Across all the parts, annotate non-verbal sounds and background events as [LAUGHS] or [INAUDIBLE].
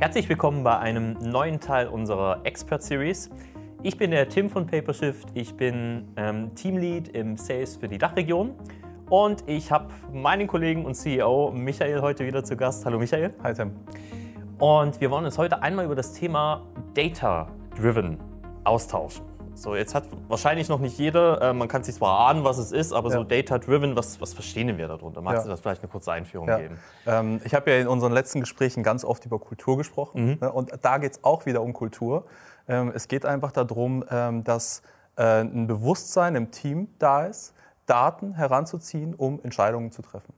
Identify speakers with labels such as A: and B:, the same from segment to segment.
A: Herzlich willkommen bei einem neuen Teil unserer Expert Series. Ich bin der Tim von PaperShift. Ich bin ähm, Teamlead im Sales für die Dachregion. Und ich habe meinen Kollegen und CEO Michael heute wieder zu Gast. Hallo Michael.
B: Hi Tim.
A: Und wir wollen uns heute einmal über das Thema Data Driven austauschen. So, jetzt hat wahrscheinlich noch nicht jeder, äh, man kann sich zwar ahnen, was es ist, aber ja. so Data-Driven, was, was verstehen wir darunter? Magst ja. du das vielleicht eine kurze Einführung ja. geben?
B: Ähm, ich habe ja in unseren letzten Gesprächen ganz oft über Kultur gesprochen mhm. ne, und da geht es auch wieder um Kultur. Ähm, es geht einfach darum, ähm, dass äh, ein Bewusstsein im Team da ist, Daten heranzuziehen, um Entscheidungen zu treffen.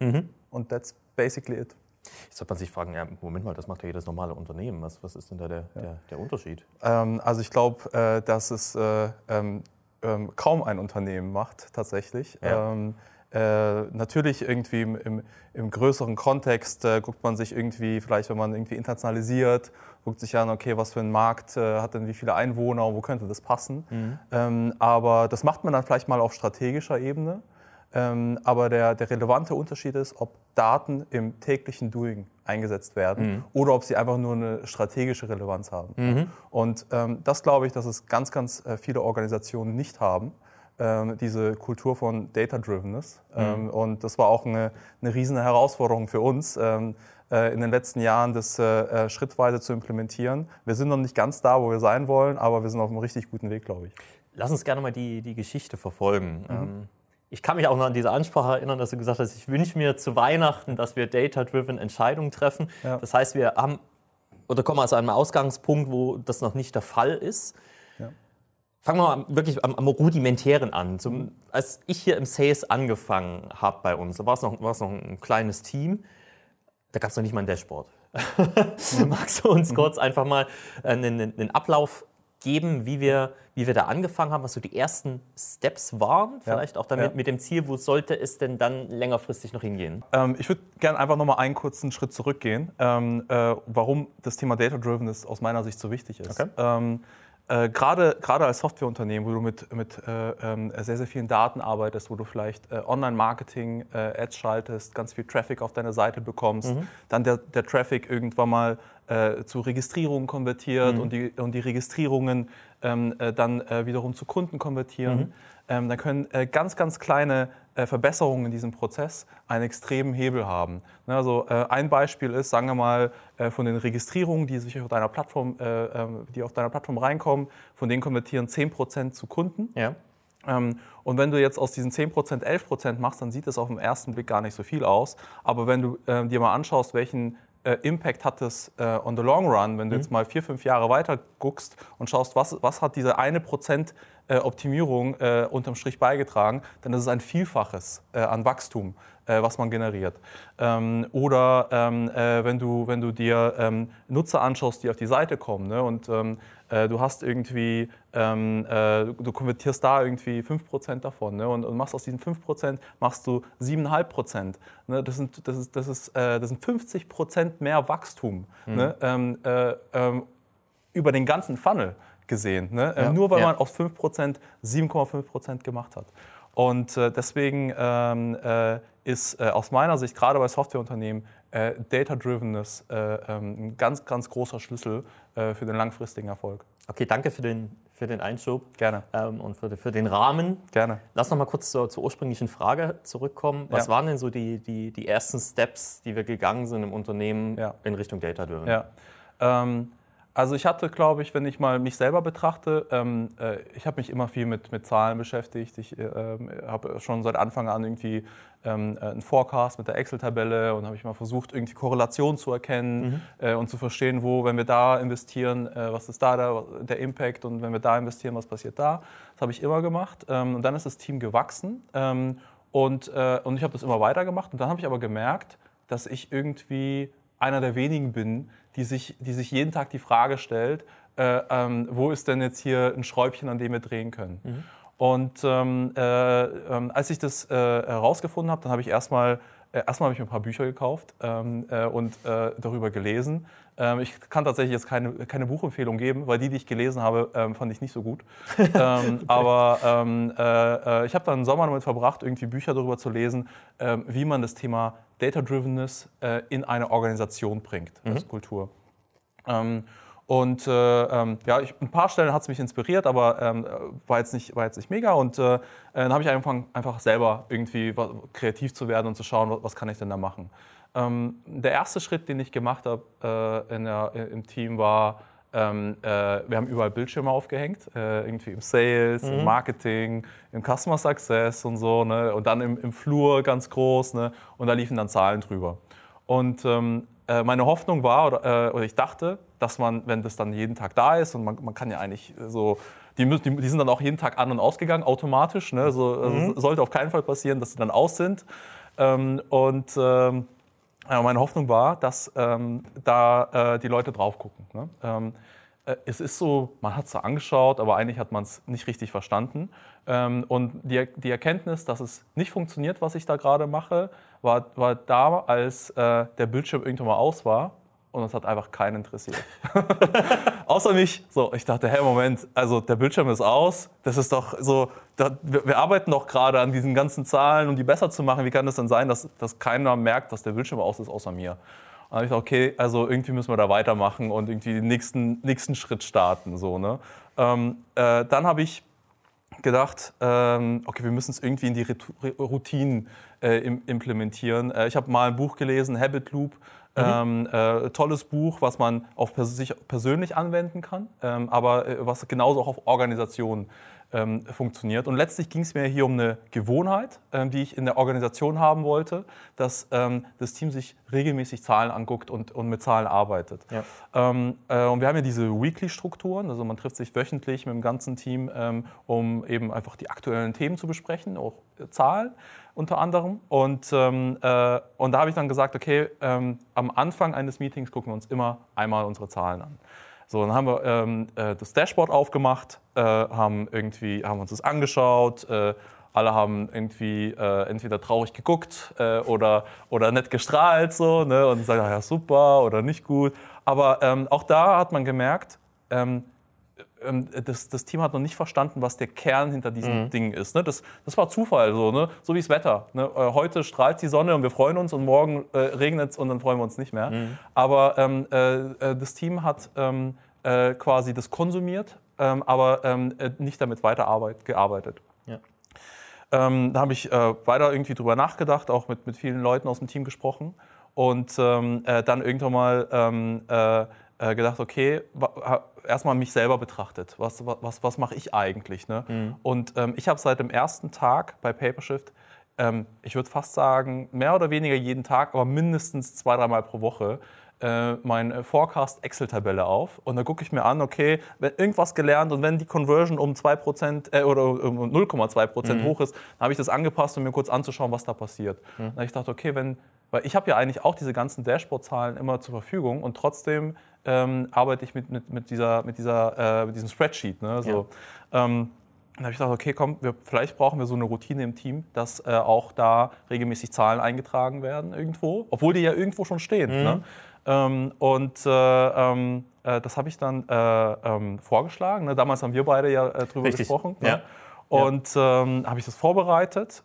B: Mhm. Und that's basically it.
A: Jetzt sollte man sich fragen, ja, Moment mal, das macht ja jedes normale Unternehmen. Was, was ist denn da der, ja. der, der Unterschied?
B: Ähm, also ich glaube, äh, dass es äh, ähm, ähm, kaum ein Unternehmen macht tatsächlich. Ja. Ähm, äh, natürlich irgendwie im, im, im größeren Kontext äh, guckt man sich irgendwie, vielleicht wenn man irgendwie internationalisiert, guckt sich an, okay, was für ein Markt äh, hat denn wie viele Einwohner, wo könnte das passen. Mhm. Ähm, aber das macht man dann vielleicht mal auf strategischer Ebene. Ähm, aber der, der, relevante Unterschied ist, ob Daten im täglichen Doing eingesetzt werden mhm. oder ob sie einfach nur eine strategische Relevanz haben. Mhm. Und ähm, das glaube ich, dass es ganz, ganz äh, viele Organisationen nicht haben. Ähm, diese Kultur von Data-Drivenness. Mhm. Ähm, und das war auch eine, eine riesige Herausforderung für uns, ähm, äh, in den letzten Jahren das äh, äh, schrittweise zu implementieren. Wir sind noch nicht ganz da, wo wir sein wollen, aber wir sind auf einem richtig guten Weg, glaube ich.
A: Lass uns gerne mal die, die Geschichte verfolgen. Mhm. Ähm, ich kann mich auch noch an diese Ansprache erinnern, dass du gesagt hast, ich wünsche mir zu Weihnachten, dass wir data-driven Entscheidungen treffen. Ja. Das heißt, wir haben oder kommen aus einem Ausgangspunkt, wo das noch nicht der Fall ist. Ja. Fangen wir mal wirklich am, am Rudimentären an. Zum, als ich hier im Sales angefangen habe bei uns, da war es noch, noch ein kleines Team, da gab es noch nicht mal ein Dashboard. [LAUGHS] Mhm. Magst du uns mhm. kurz einfach mal einen, einen Ablauf geben, wie wir, wie wir da angefangen haben, was so die ersten Steps waren, vielleicht ja, auch damit ja. mit dem Ziel, wo sollte es denn dann längerfristig noch hingehen?
B: Ähm, ich würde gerne einfach nochmal einen kurzen Schritt zurückgehen, ähm, äh, warum das Thema Data-Driven aus meiner Sicht so wichtig ist. Okay. Ähm, äh, gerade, gerade als Softwareunternehmen, wo du mit, mit äh, äh, sehr, sehr vielen Daten arbeitest, wo du vielleicht äh, Online-Marketing, äh, Ads schaltest, ganz viel Traffic auf deine Seite bekommst, mhm. dann der, der Traffic irgendwann mal zu Registrierungen konvertiert mhm. und, die, und die Registrierungen ähm, dann wiederum zu Kunden konvertieren. Mhm. Ähm, dann können ganz, ganz kleine Verbesserungen in diesem Prozess einen extremen Hebel haben. Ne, also ein Beispiel ist, sagen wir mal, von den Registrierungen, die sich auf deiner Plattform, ähm, die auf deiner Plattform reinkommen, von denen konvertieren 10% zu Kunden. Ja. Ähm, und wenn du jetzt aus diesen 10% 11% machst, dann sieht es auf den ersten Blick gar nicht so viel aus. Aber wenn du äh, dir mal anschaust, welchen äh, Impact hat es äh, on the long run, wenn du mhm. jetzt mal vier, fünf Jahre weiter guckst und schaust, was, was hat diese eine Prozent äh, Optimierung äh, unterm Strich beigetragen, dann ist es ein Vielfaches äh, an Wachstum, äh, was man generiert. Ähm, oder ähm, äh, wenn, du, wenn du dir ähm, Nutzer anschaust, die auf die Seite kommen ne, und äh, du hast irgendwie, ähm, du konvertierst da irgendwie 5% davon ne, und, und, machst aus diesen 5% machst du 7,5%. Ne, das, sind, das, ist, das, ist, das sind 50% mehr Wachstum mhm. ne, über den ganzen Funnel gesehen. Ne? Ja, Nur weil ja. man aus 5% 7,5% gemacht hat. Und äh, deswegen ähm, äh, ist äh, aus meiner Sicht, gerade bei Softwareunternehmen, äh, Data-Drivenness äh, ähm, ein ganz, ganz großer Schlüssel äh, für den langfristigen Erfolg.
A: Okay, danke für den, für den Einschub.
B: Gerne.
A: Ähm, und für, für, den Rahmen.
B: Gerne.
A: Lass noch mal kurz zur, zur ursprünglichen Frage zurückkommen. Was ja. waren denn so die, die, die ersten Steps, die wir gegangen sind im Unternehmen ja. in Richtung Data-Driven?
B: Ja. Ähm, also ich hatte, glaube ich, wenn ich mal mich selber betrachte, ähm, äh, ich habe mich immer viel mit, mit Zahlen beschäftigt. Ich äh, habe schon seit Anfang an irgendwie ähm, äh, einen Forecast mit der Excel-Tabelle und habe ich mal versucht, irgendwie Korrelationen zu erkennen mhm. äh, und zu verstehen, wo, wenn wir da investieren, äh, was ist da der, der, Impact und wenn wir da investieren, was passiert da. Das habe ich immer gemacht. Ähm, und dann ist das Team gewachsen ähm, und, äh, und ich habe das immer weitergemacht. Und dann habe ich aber gemerkt, dass ich irgendwie einer der wenigen bin, die sich, die sich jeden Tag die Frage stellt, äh, ähm, wo ist denn jetzt hier ein Schräubchen, an dem wir drehen können. Mhm. Und ähm, äh, äh, als ich das äh, herausgefunden habe, dann habe ich erstmal äh, erstmal habe ich mir ein paar Bücher gekauft ähm, äh, und darüber gelesen. Ähm, ich kann tatsächlich jetzt keine, keine Buchempfehlung geben, weil die, die ich gelesen habe, ähm, fand ich nicht so gut. [LAUGHS] ähm, okay. Aber ähm, äh, ich habe dann einen Sommer damit verbracht, irgendwie Bücher darüber zu lesen, ähm, wie man das Thema Data-Drivenness äh, in eine Organisation bringt, mhm. als Kultur. Ähm, und äh, ähm, ja, ich, ein paar Stellen hat es mich inspiriert, aber ähm, war, jetzt nicht, war jetzt nicht mega. Und äh, dann habe ich angefangen, einfach selber irgendwie kreativ zu werden und zu schauen, was, was kann ich denn da machen. Ähm, der erste Schritt, den ich gemacht habe äh, im Team, war, ähm, äh, wir haben überall Bildschirme aufgehängt, äh, irgendwie im Sales, mhm. im Marketing, im Customer Success und so. Ne? Und dann im, im Flur ganz groß. Ne? Und da liefen dann Zahlen drüber. Und ähm, äh, meine Hoffnung war, oder, äh, oder, ich dachte, dass man, wenn das dann jeden Tag da ist und man, man kann ja eigentlich so, die, die, die, sind dann auch jeden Tag an und ausgegangen, automatisch. Ne? So, also mhm. also sollte auf keinen Fall passieren, dass sie dann aus sind. Ähm, und ähm, ja, meine Hoffnung war, dass ähm, da äh, die Leute drauf gucken. Ne? Ähm, äh, es ist so, man hat es so angeschaut, aber eigentlich hat man es nicht richtig verstanden. Ähm, und die, die, Erkenntnis, dass es nicht funktioniert, was ich da gerade mache, war, war da, als äh, der Bildschirm irgendwann mal aus war und es hat einfach keinen interessiert. [LAUGHS] Außer mich. So, ich dachte, hey, Moment, also der Bildschirm ist aus. Das ist doch so, da, wir, wir, arbeiten doch gerade an diesen ganzen Zahlen, um die besser zu machen. Wie kann es denn sein, dass, dass keiner merkt, dass der Bildschirm aus ist, außer mir? Und dann habe ich gesagt, okay, also irgendwie müssen wir da weitermachen und irgendwie den nächsten, nächsten Schritt starten. So, ne? Ähm, äh, dann habe ich gedacht, ähm, okay, wir müssen es irgendwie in die Routinen äh, implementieren. Äh, ich habe mal ein Buch gelesen, Habit Loop. Mhm. Ähm, äh, tolles Buch, was man auf pers sich persönlich anwenden kann, ähm, aber äh, was genauso auch auf Organisationen ähm, funktioniert. Und letztlich ging es mir hier um eine Gewohnheit, ähm, die ich in der Organisation haben wollte, dass ähm, das Team sich regelmäßig Zahlen anguckt und, und mit Zahlen arbeitet. Ja. Ähm, äh, und wir haben ja diese Weekly-Strukturen, also man trifft sich wöchentlich mit dem ganzen Team, ähm, um eben einfach die aktuellen Themen zu besprechen, auch äh, Zahlen unter anderem. Und, ähm, äh, und da habe ich dann gesagt, okay, am Anfang eines Meetings gucken wir uns immer einmal unsere Zahlen an. So, dann haben wir ähm, äh, das Dashboard aufgemacht, äh, haben, irgendwie, haben uns das angeschaut. Äh, alle haben irgendwie äh, entweder traurig geguckt äh, oder, oder nett gestrahlt so, ne, und sagen, ja super oder nicht gut. Aber ähm, auch da hat man gemerkt, ähm, das, das, Team hat noch nicht verstanden, was der Kern hinter diesem mhm. Ding ist. Ne? Das, das, war Zufall, so, ne? so wie das Wetter. Ne? Äh, heute strahlt die Sonne und wir freuen uns und morgen äh, regnet es und dann freuen wir uns nicht mehr. Mhm. Aber ähm, äh, äh das Team hat ähm, äh, quasi das konsumiert, ähm, aber ähm, äh, nicht damit weiter gearbeitet. Ja. Ähm, da habe ich weiter irgendwie drüber nachgedacht, auch mit, mit vielen Leuten aus dem Team gesprochen und dann irgendwann mal gedacht, okay, erstmal mich selber betrachtet. Was, was, was mache ich eigentlich? Ne? Mhm. Und ähm, ich habe seit dem ersten Tag bei Papershift, ähm, ich würde fast sagen, mehr oder weniger jeden Tag, aber mindestens zwei, dreimal pro Woche, äh, meine Forecast Excel-Tabelle auf und dann gucke ich mir an, okay, wenn irgendwas gelernt und wenn die Conversion um 2% äh, oder um 0,2% mhm. hoch ist, dann habe ich das angepasst, um mir kurz anzuschauen, was da passiert. Mhm. Dann habe ich gedacht, okay, wenn, weil ich habe ja eigentlich auch diese ganzen Dashboard-Zahlen immer zur Verfügung und trotzdem ähm, arbeite ich mit, mit, mit, dieser, mit, dieser, äh, mit diesem Spreadsheet. Ne? So, ja. ähm, dann habe ich gedacht, okay, komm, wir, vielleicht brauchen wir so eine Routine im Team, dass äh, auch da regelmäßig Zahlen eingetragen werden irgendwo, obwohl die ja irgendwo schon stehen. Mhm. Ne? Ähm, und äh, ähm, äh, das habe ich dann äh, ähm, vorgeschlagen. Ne? Damals haben wir beide ja äh, drüber Richtig. gesprochen. Ne? Ja. Und ähm, habe ich das vorbereitet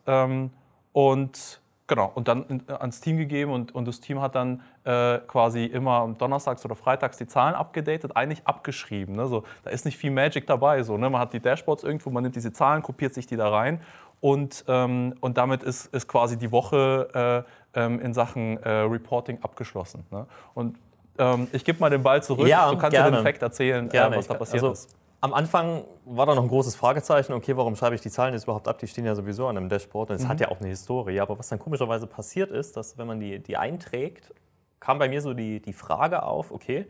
B: und Genau, und dann ans Team gegeben und, und das Team hat dann äh, quasi immer donnerstags oder freitags die Zahlen abgedatet, eigentlich abgeschrieben. Ne? So, da ist nicht viel Magic dabei. So, ne? Man hat die Dashboards irgendwo, man nimmt diese Zahlen, kopiert sich die da rein und, ähm, und damit ist, ist quasi die Woche äh, ähm, in Sachen äh, Reporting abgeschlossen. Ne? Und ähm, ich gebe mal den Ball zurück.
A: Ja,
B: du kannst
A: gerne.
B: ja den Fact erzählen, äh, was da passiert
A: also,
B: ist
A: am Anfang war da noch ein großes Fragezeichen, okay, warum schreibe ich die Zahlen jetzt überhaupt ab? Die stehen ja sowieso an einem Dashboard und es mhm. hat ja auch eine Historie. Aber was dann komischerweise passiert ist, dass wenn man die, die einträgt, kam bei mir so die, die Frage auf, okay,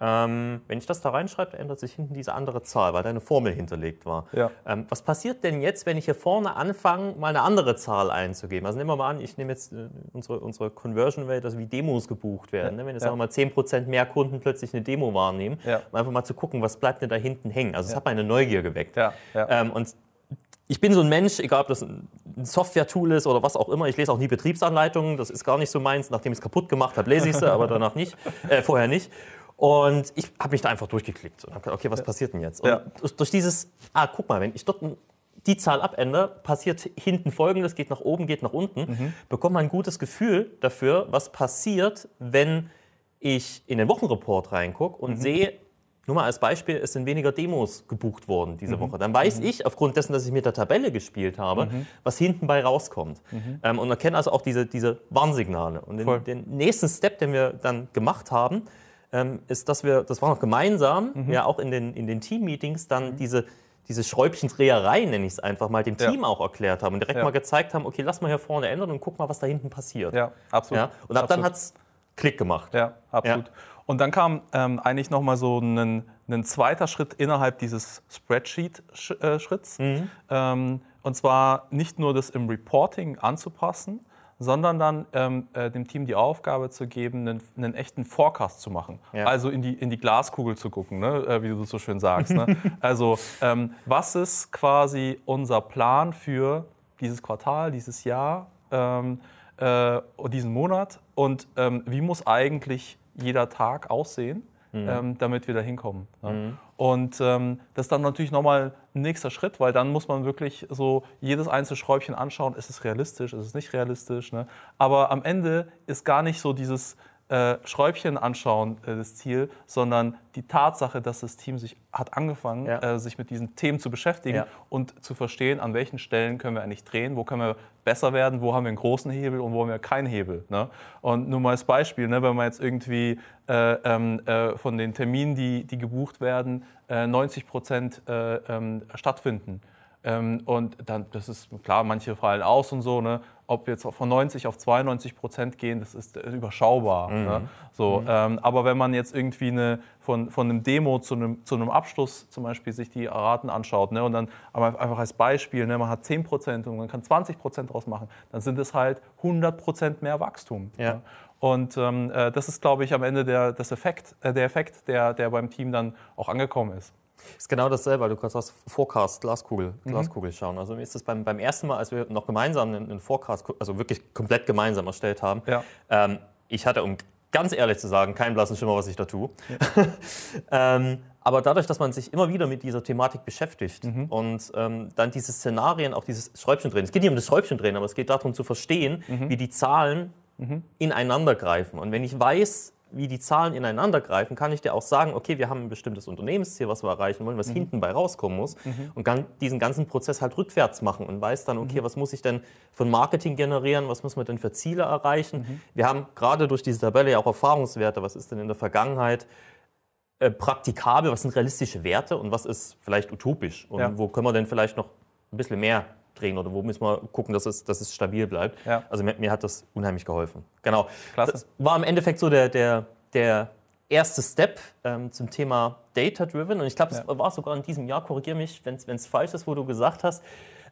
A: ähm, wenn ich das da reinschreibe, ändert sich hinten diese andere Zahl, weil da eine Formel hinterlegt war. Ja. Ähm, was passiert denn jetzt, wenn ich hier vorne anfange, mal eine andere Zahl einzugeben? Also nehmen wir mal an, ich nehme jetzt äh, unsere, unsere Conversion Rate, also wie Demos gebucht werden. Ja. Ne? Wenn jetzt ja. mal 10% mehr Kunden plötzlich eine Demo wahrnehmen, ja. um einfach mal zu gucken, was bleibt denn da hinten hängen. Also es hat meine Neugier geweckt. Ähm, und ich bin so ein Mensch, egal ob das ein Software-Tool ist oder was auch immer, ich lese auch nie Betriebsanleitungen, das ist gar nicht so meins. Nachdem ich es kaputt gemacht habe, lese ich sie, aber danach nicht, äh, vorher nicht. Und ich habe mich da einfach durchgeklickt und habe gedacht, okay, was passiert denn jetzt? Und ja. durch dieses, ah, guck mal, wenn ich dort die Zahl abändere, passiert hinten folgendes, geht nach oben, geht nach unten, mhm. bekommt man ein gutes Gefühl dafür, was passiert, wenn ich in den Wochenreport reingucke und mhm. sehe, nur mal als Beispiel, es sind weniger Demos gebucht worden diese mhm. Woche. Dann weiß mhm. ich, aufgrund dessen, dass ich mit der Tabelle gespielt habe, mhm. was hinten bei rauskommt. Mhm. Ähm, und erkenne also auch diese, diese Warnsignale. Und den, den, nächsten Step, den wir dann gemacht haben, ähm, ist, dass wir, das war noch gemeinsam, mhm. ja auch in den, in den Team-Meetings, dann mhm. diese, diese Schräubchendreherei, nenne ich es einfach mal, dem Team ja. auch erklärt haben und direkt ja. mal gezeigt haben, okay, lass mal hier vorne ändern und guck mal, was da hinten passiert.
B: Ja, absolut. Ja?
A: Und ab absolut. dann hat es Klick gemacht.
B: Ja, absolut. Und dann kam ähm, eigentlich nochmal so ein, ein zweiter Schritt innerhalb dieses Spreadsheet-Schritts. Mhm. Ähm, und zwar nicht nur das im Reporting anzupassen, sondern dann ähm, äh, dem Team die Aufgabe zu geben, einen, einen echten Forecast zu machen. Ja. Also in die, in die Glaskugel zu gucken, ne? äh, wie du so schön sagst. Ne? [LAUGHS] also ähm, was ist quasi unser Plan für dieses Quartal, dieses Jahr, ähm, äh, diesen Monat und ähm, wie muss eigentlich jeder Tag aussehen, mhm. ähm, damit wir da hinkommen. Ja. Mhm. Und ähm, das ist dann natürlich nochmal ein nächster Schritt, weil dann muss man wirklich so jedes einzelne Schräubchen anschauen, ist es realistisch, ist es nicht realistisch. Ne? Aber am Ende ist gar nicht so dieses äh, Schräubchen anschauen äh, das Ziel, sondern die Tatsache, dass das Team sich hat angefangen, ja. äh, sich mit diesen Themen zu beschäftigen ja. und zu verstehen, an welchen Stellen können wir eigentlich drehen, wo können wir besser werden, wo haben wir einen großen Hebel und wo haben wir keinen Hebel. Ne? Und nur mal als Beispiel, ne, wenn man jetzt irgendwie äh, ähm, äh, von den Terminen, die, die gebucht werden, 90 Prozent ähm, stattfinden, ähm, und dann, das ist klar, manche fallen aus und so. Ne? Ob wir jetzt von 90 auf 92 Prozent gehen, das ist äh, überschaubar. Mhm. Ne? So, mhm. ähm, aber wenn man jetzt irgendwie eine, von, von einem Demo zu einem, zu einem Abschluss zum Beispiel sich die Raten anschaut ne? und dann aber einfach als Beispiel, ne? man hat 10 Prozent und man kann 20 Prozent draus machen, dann sind es halt 100 Prozent mehr Wachstum. Ja. Ne? Und ähm, äh, das ist, glaube ich, am Ende der, das Effekt, äh, der Effekt, der, der beim Team dann auch angekommen ist.
A: Ist genau dasselbe, weil du kannst aus Forecast, Glaskugel, mhm. Glaskugel schauen. Also mir ist das beim, beim ersten Mal, als wir noch gemeinsam einen, einen Forecast, also wirklich komplett gemeinsam erstellt haben, ja. ähm, ich hatte, um ganz ehrlich zu sagen, keinen blassen Schimmer, was ich da tue. Ja. [LAUGHS] ähm, aber dadurch, dass man sich immer wieder mit dieser Thematik beschäftigt mhm. und ähm, dann diese Szenarien, auch dieses Schräubchendrehen, es geht nicht um das Schräubchendrehen, aber es geht darum zu verstehen, mhm. wie die Zahlen mhm. ineinander greifen. Und wenn ich weiß, wie die Zahlen ineinander greifen, kann ich dir auch sagen, okay, wir haben ein bestimmtes Unternehmensziel, was wir erreichen wollen, was mhm. hinten bei rauskommen muss mhm. und kann diesen ganzen Prozess halt rückwärts machen und weiß dann, okay, mhm. was muss ich denn von Marketing generieren, was muss man denn für Ziele erreichen. Mhm. Wir haben gerade durch diese Tabelle ja auch Erfahrungswerte, was ist denn in der Vergangenheit äh, praktikabel, was sind realistische Werte und was ist vielleicht utopisch und ja. wo können wir denn vielleicht noch ein bisschen mehr drehen oder wo müssen wir gucken, dass es, dass es stabil bleibt. Ja. Also mir, mir, hat das unheimlich geholfen. Genau. Klasse. Das war im Endeffekt so der, der, der erste Step ähm, zum Thema Data-Driven. Und ich glaube, das ja. war sogar in diesem Jahr, korrigiere mich, wenn es falsch ist, wo du gesagt hast,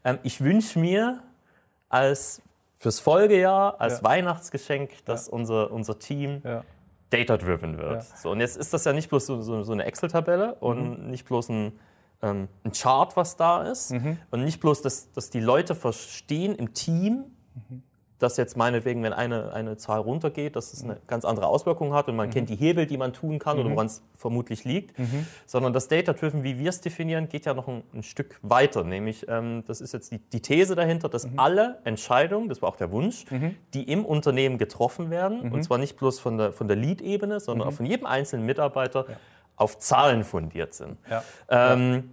A: ähm, ich wünsche mir als fürs Folgejahr, als ja. Weihnachtsgeschenk, dass unser, unser Team data-driven wird. So, und jetzt ist das ja nicht bloß so, so, so eine Excel-Tabelle und mhm. nicht bloß ein ähm, ein Chart, was da ist. Mhm. Und nicht bloß, dass, dass die Leute verstehen im Team, mhm. dass jetzt meinetwegen, wenn eine, eine Zahl runtergeht, dass es eine ganz andere Auswirkung hat und man mhm. kennt die Hebel, die man tun kann oder mhm. woran es vermutlich liegt. Mhm. Sondern das Data-Driven, wie wir es definieren, geht ja noch ein, ein Stück weiter. Nämlich, ähm, das ist jetzt die, die, These dahinter, dass mhm. alle Entscheidungen, das war auch der Wunsch, die im Unternehmen getroffen werden, und zwar nicht bloß von der, von der Lead-Ebene, sondern auch von jedem einzelnen Mitarbeiter, ja auf Zahlen fundiert sind. Ja. Ähm,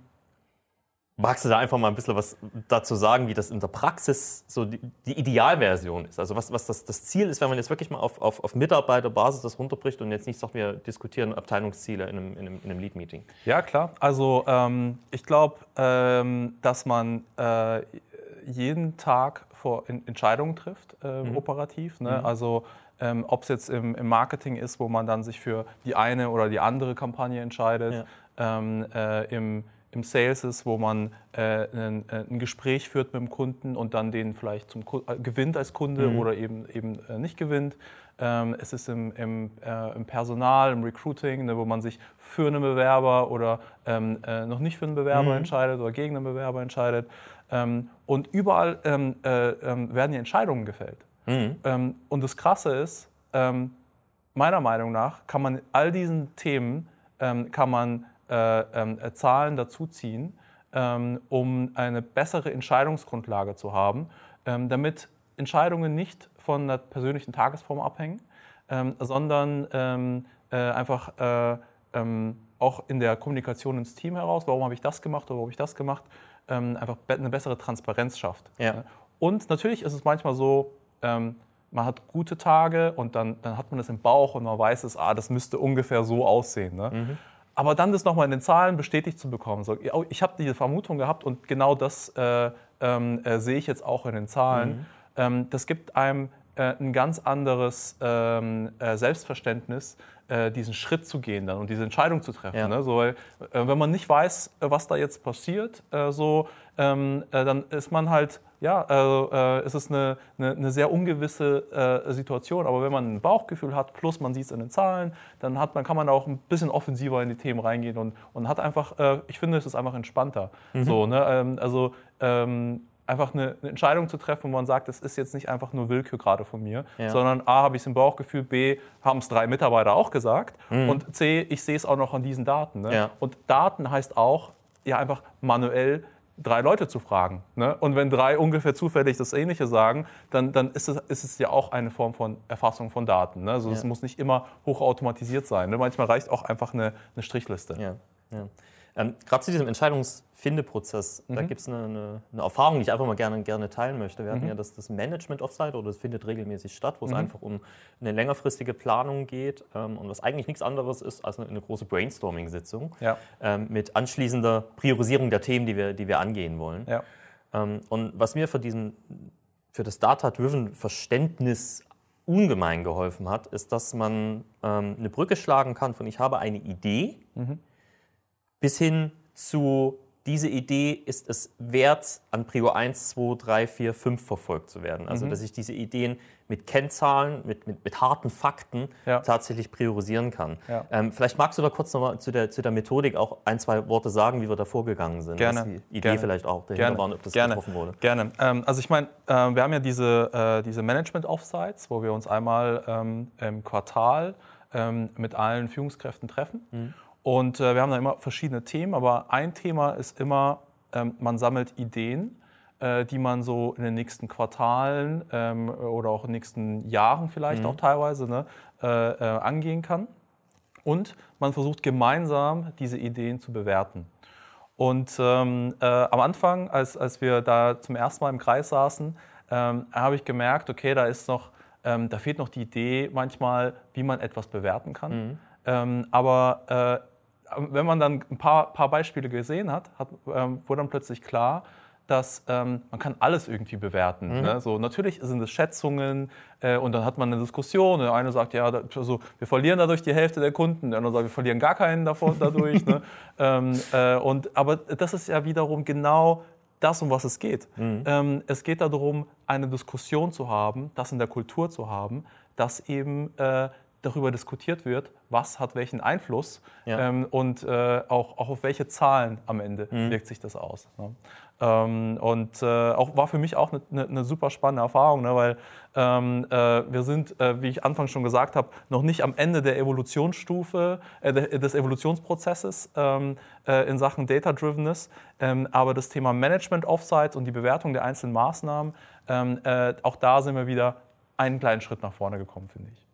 A: Magst du da einfach mal ein bisschen was dazu sagen, wie das in der Praxis so die, die Idealversion ist? Also was, was das, das, Ziel ist, wenn man jetzt wirklich mal auf, auf, auf, Mitarbeiterbasis das runterbricht und jetzt nicht sagt, wir diskutieren Abteilungsziele in einem, in einem, in einem Lead-Meeting.
B: Ja, klar. Also ähm, ich glaube, ähm, dass man äh, jeden Tag vor Entscheidungen trifft, äh, mhm. operativ. Ne? Mhm. Also ähm, ob es jetzt im, im, Marketing ist, wo man dann sich für die eine oder die andere Kampagne entscheidet, ja. ähm, äh, im, im, Sales ist, wo man äh, ein, äh, ein, Gespräch führt mit dem Kunden und dann den vielleicht zum äh, gewinnt als Kunde mhm. oder eben, eben äh, nicht gewinnt. Ähm, es ist im, im, äh, im, Personal, im Recruiting, ne, wo man sich für einen Bewerber oder ähm, noch nicht für einen Bewerber mhm. entscheidet oder gegen einen Bewerber entscheidet. Ähm, und überall ähm, ähm, werden die Entscheidungen gefällt. Mhm. Ähm, und das Krasse ist, ähm, meiner Meinung nach kann man all diesen Themen ähm, kann man äh, ähm, äh, Zahlen dazuziehen, ähm, um eine bessere Entscheidungsgrundlage zu haben, ähm, damit Entscheidungen nicht von der persönlichen Tagesform abhängen, sondern äh, einfach äh, auch in der Kommunikation ins Team heraus, warum habe ich das gemacht oder warum habe ich das gemacht, einfach eine bessere Transparenz schafft. Ja. Und natürlich ist es manchmal so, ähm, man hat gute Tage und dann, dann hat man das im Bauch und man weiß es, ah, das müsste ungefähr so aussehen. Ne? Mhm. Aber dann das nochmal in den Zahlen bestätigt zu bekommen, so, ich habe diese Vermutung gehabt und genau das äh, ähm, äh, sehe ich jetzt auch in den Zahlen. Mhm. Ähm, das gibt einem ein ganz anderes ähm, äh, Selbstverständnis, äh, diesen Schritt zu gehen dann und diese Entscheidung zu treffen. Ja. Ne? So, weil, äh, wenn man nicht weiß, was da jetzt passiert, äh, so, ähm, äh, dann ist man halt, ja, also, es ist eine, eine, eine sehr ungewisse Situation. Aber wenn man ein Bauchgefühl hat, plus man sieht es in den Zahlen, dann hat man, kann man auch ein bisschen offensiver in die Themen reingehen und, und hat einfach, ich finde, es ist einfach entspannter. Mhm. So, ne? Ähm, also einfach eine, eine, Entscheidung zu treffen, wo man sagt, das ist jetzt nicht einfach nur Willkür gerade von mir, ja. sondern A, habe ich es im Bauchgefühl, B, haben es drei Mitarbeiter auch gesagt mhm. und C, ich sehe es auch noch an diesen Daten. Ne? Ja. Und Daten heißt auch, ja einfach manuell drei Leute zu fragen. Ne? Und wenn drei ungefähr zufällig das Ähnliche sagen, dann, dann ist, es, ist es ja auch eine Form von Erfassung von Daten. Ne? Also es muss nicht immer hochautomatisiert sein. Ne? Manchmal reicht auch einfach eine, eine Strichliste.
A: Ja. Ähm, Gerade zu diesem Entscheidungsfindeprozess, mhm. da gibt es eine, eine, eine, Erfahrung, die ich einfach mal gerne, gerne teilen möchte. Wir mhm. hatten ja das, das Management Offsite oder das findet regelmäßig statt, wo mhm. es einfach um eine längerfristige Planung geht ähm, und was eigentlich nichts anderes ist als eine, eine große Brainstorming-Sitzung ja. ähm, mit anschließender Priorisierung der Themen, die wir, die wir angehen wollen. Ja. Ähm, und was mir für, diesen, für das Data-Driven Verständnis ungemein geholfen hat, ist, dass man ähm, eine Brücke schlagen kann von ich habe eine Idee, mhm bis hin zu diese Idee ist es wert, an Prio 1, 2, 3, 4, 5 verfolgt zu werden. Also, mhm. dass ich diese Ideen mit Kennzahlen, mit, mit, mit harten Fakten ja. tatsächlich priorisieren kann. Ja. Ähm, vielleicht magst du da kurz nochmal zu der, zu der Methodik auch ein, zwei Worte sagen, wie wir da vorgegangen sind.
B: Gerne.
A: Was die
B: Idee Gerne.
A: vielleicht auch
B: dahinter Gerne.
A: war,
B: ob das Gerne. getroffen wurde. Gerne. Ähm, also, ich meine, äh, wir haben ja diese, äh, diese Management-Offsites, wo wir uns einmal ähm, im Quartal ähm, mit allen Führungskräften treffen. Mhm. Und äh, wir haben da immer verschiedene Themen, aber ein Thema ist immer, ähm, man sammelt Ideen, äh, die man so in den nächsten Quartalen ähm, oder auch in den nächsten Jahren vielleicht mhm. auch teilweise ne, äh, äh angehen kann. Und man versucht gemeinsam diese Ideen zu bewerten. Und ähm, äh, am Anfang, als, als wir da zum ersten Mal im Kreis saßen, ähm, habe ich gemerkt, okay, da ist noch, ähm, da fehlt noch die Idee manchmal, wie man etwas bewerten kann. Mhm. Ähm, aber äh, wenn man dann ein paar, paar Beispiele gesehen hat, hat ähm, wurde dann plötzlich klar, dass ähm, man kann alles irgendwie bewerten. Mhm. Ne? So, natürlich sind es Schätzungen äh, und dann hat man eine Diskussion. Der eine sagt, ja, da, also, wir verlieren dadurch die Hälfte der Kunden. Der andere sagt, wir verlieren gar keinen davon [LAUGHS] dadurch. ne? ähm, äh, und, aber das ist ja wiederum genau das, um was es geht. Mhm. Ähm, es geht darum, eine Diskussion zu haben, das in der Kultur zu haben, dass eben äh, darüber diskutiert wird, was hat welchen Einfluss ja. ähm, und äh, auch, auch auf welche Zahlen am Ende mhm. wirkt sich das aus. Ne? Ähm, und äh, auch war für mich auch eine, eine, eine super spannende Erfahrung, ne? weil ähm, äh, wir sind, äh, wie ich anfangs schon gesagt habe, noch nicht am Ende der Evolutionsstufe, äh, des Evolutionsprozesses ähm, äh, in Sachen Data-Drivenness, ähm, aber das Thema Management Offsites und die Bewertung der einzelnen Maßnahmen, ähm, auch da sind wir wieder einen kleinen Schritt nach vorne gekommen, finde ich.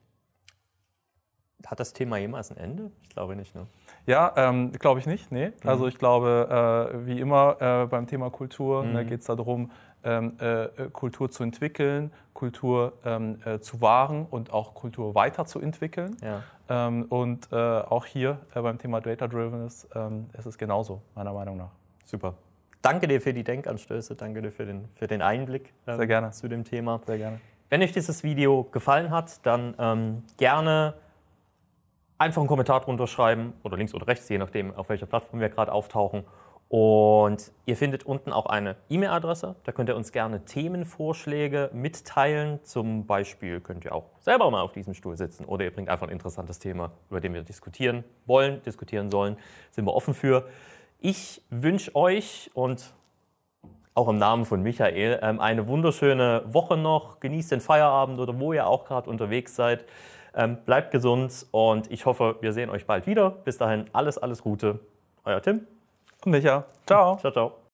A: Hat das Thema jemals ein Ende? Ich glaube nicht. Ne?
B: Ja, ähm, glaube ich nicht. Nee. Mhm. Also ich glaube, äh, wie immer äh, beim Thema Kultur ne, mhm. ne, geht es darum, ähm, äh, Kultur zu entwickeln, Kultur ähm, äh, zu wahren und auch Kultur weiterzuentwickeln. Ja. Ähm, und äh, auch hier äh, beim Thema Data Drivenness ähm, ist es genauso, meiner Meinung nach.
A: Super. Danke dir für die Denkanstöße, danke dir für den, für den Einblick
B: Sehr gerne.
A: zu dem Thema.
B: Sehr gerne.
A: Wenn euch dieses Video gefallen hat, dann ähm, gerne einfach einen Kommentar drunter schreiben oder links oder rechts, je nachdem, auf welcher Plattform wir gerade auftauchen. Und ihr findet unten auch eine E-Mail-Adresse. Da könnt ihr uns gerne Themenvorschläge mitteilen. Zum Beispiel könnt ihr auch selber mal auf diesem Stuhl sitzen oder ihr bringt einfach ein interessantes Thema, über dem wir diskutieren wollen, diskutieren sollen. Sind wir offen für. Ich wünsche euch und auch im Namen von Michael ähm, eine wunderschöne Woche noch. Genießt den Feierabend oder wo ihr auch gerade unterwegs seid. Ähm, bleibt gesund und ich hoffe, wir sehen euch bald wieder. Bis dahin alles, alles Gute. Euer Tim.
B: Und Micha. Ciao.
A: Ciao, ciao.